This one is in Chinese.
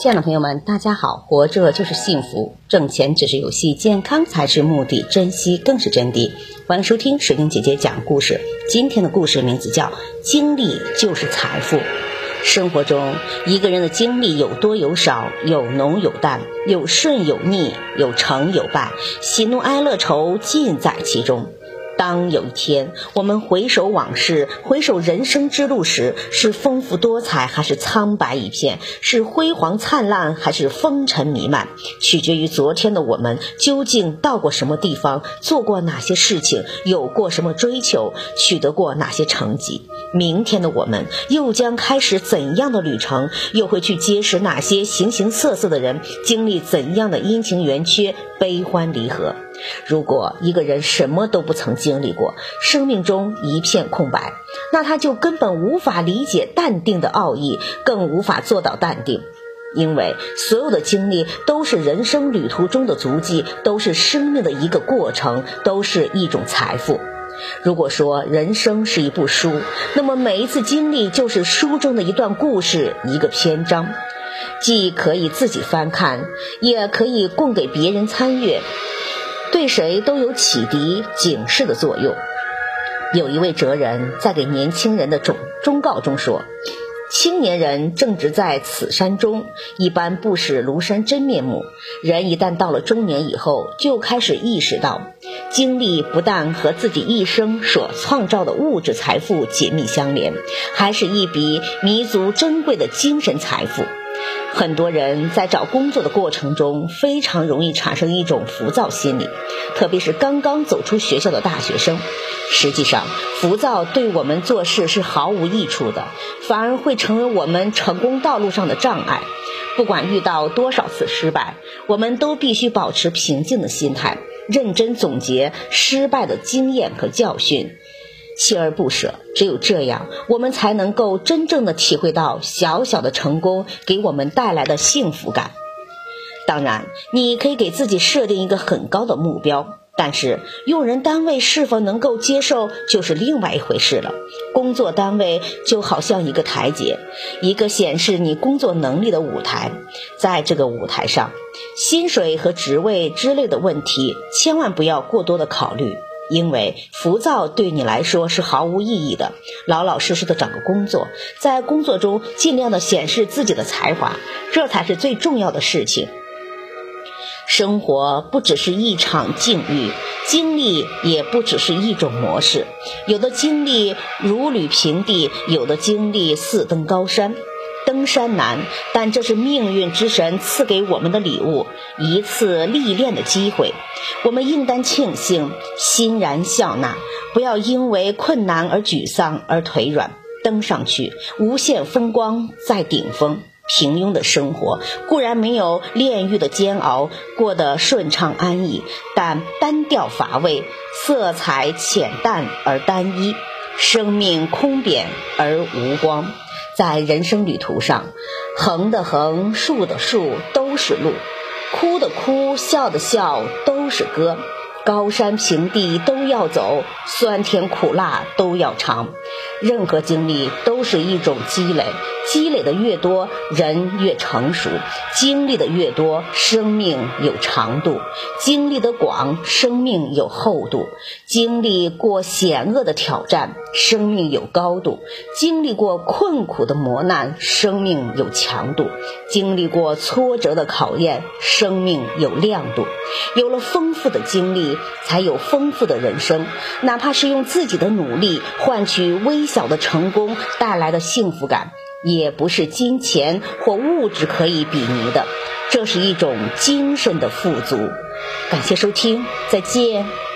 亲爱的朋友们，大家好！活着就是幸福，挣钱只是游戏，健康才是目的，珍惜更是真谛。欢迎收听水晶姐姐讲故事。今天的故事名字叫《经历就是财富》。生活中，一个人的经历有多有少，有浓有淡，有顺有逆，有成有败，喜怒哀乐愁尽在其中。当有一天我们回首往事，回首人生之路时，是丰富多彩，还是苍白一片？是辉煌灿烂，还是风尘弥漫？取决于昨天的我们究竟到过什么地方，做过哪些事情，有过什么追求，取得过哪些成绩。明天的我们又将开始怎样的旅程？又会去结识哪些形形色色的人？经历怎样的阴晴圆缺、悲欢离合？如果一个人什么都不曾经历过，生命中一片空白，那他就根本无法理解淡定的奥义，更无法做到淡定。因为所有的经历都是人生旅途中的足迹，都是生命的一个过程，都是一种财富。如果说人生是一部书，那么每一次经历就是书中的一段故事，一个篇章，既可以自己翻看，也可以供给别人参阅。对谁都有启迪、警示的作用。有一位哲人在给年轻人的忠忠告中说：“青年人正值在此山中，一般不识庐山真面目。人一旦到了中年以后，就开始意识到，经历不但和自己一生所创造的物质财富紧密相连，还是一笔弥足珍贵的精神财富。”很多人在找工作的过程中，非常容易产生一种浮躁心理，特别是刚刚走出学校的大学生。实际上，浮躁对我们做事是毫无益处的，反而会成为我们成功道路上的障碍。不管遇到多少次失败，我们都必须保持平静的心态，认真总结失败的经验和教训。锲而不舍，只有这样，我们才能够真正的体会到小小的成功给我们带来的幸福感。当然，你可以给自己设定一个很高的目标，但是用人单位是否能够接受就是另外一回事了。工作单位就好像一个台阶，一个显示你工作能力的舞台，在这个舞台上，薪水和职位之类的问题千万不要过多的考虑。因为浮躁对你来说是毫无意义的，老老实实的找个工作，在工作中尽量的显示自己的才华，这才是最重要的事情。生活不只是一场境遇，经历也不只是一种模式，有的经历如履平地，有的经历似登高山。登山难，但这是命运之神赐给我们的礼物，一次历练的机会。我们应当庆幸，欣然笑纳，不要因为困难而沮丧而腿软。登上去，无限风光在顶峰。平庸的生活固然没有炼狱的煎熬过得顺畅安逸，但单调乏味，色彩浅淡而单一，生命空扁而无光。在人生旅途上，横的横，竖的竖，都是路；哭的哭，笑的笑，都是歌。高山平地都要走，酸甜苦辣都要尝。任何经历都是一种积累，积累的越多，人越成熟；经历的越多，生命有长度；经历的广，生命有厚度；经历过险恶的挑战，生命有高度；经历过困苦的磨难，生命有强度；经历过挫折的考验，生命有亮度。有了丰富的经历。才有丰富的人生，哪怕是用自己的努力换取微小的成功带来的幸福感，也不是金钱或物质可以比拟的。这是一种精神的富足。感谢收听，再见。